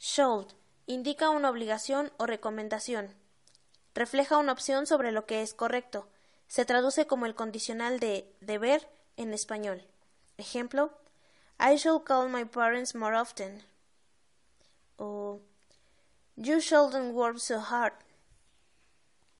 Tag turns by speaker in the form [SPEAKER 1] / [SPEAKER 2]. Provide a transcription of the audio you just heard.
[SPEAKER 1] Should indica una obligación o recomendación. Refleja una opción sobre lo que es correcto. Se traduce como el condicional de deber en español. Ejemplo: I should call my parents more often. O You shouldn't work so hard.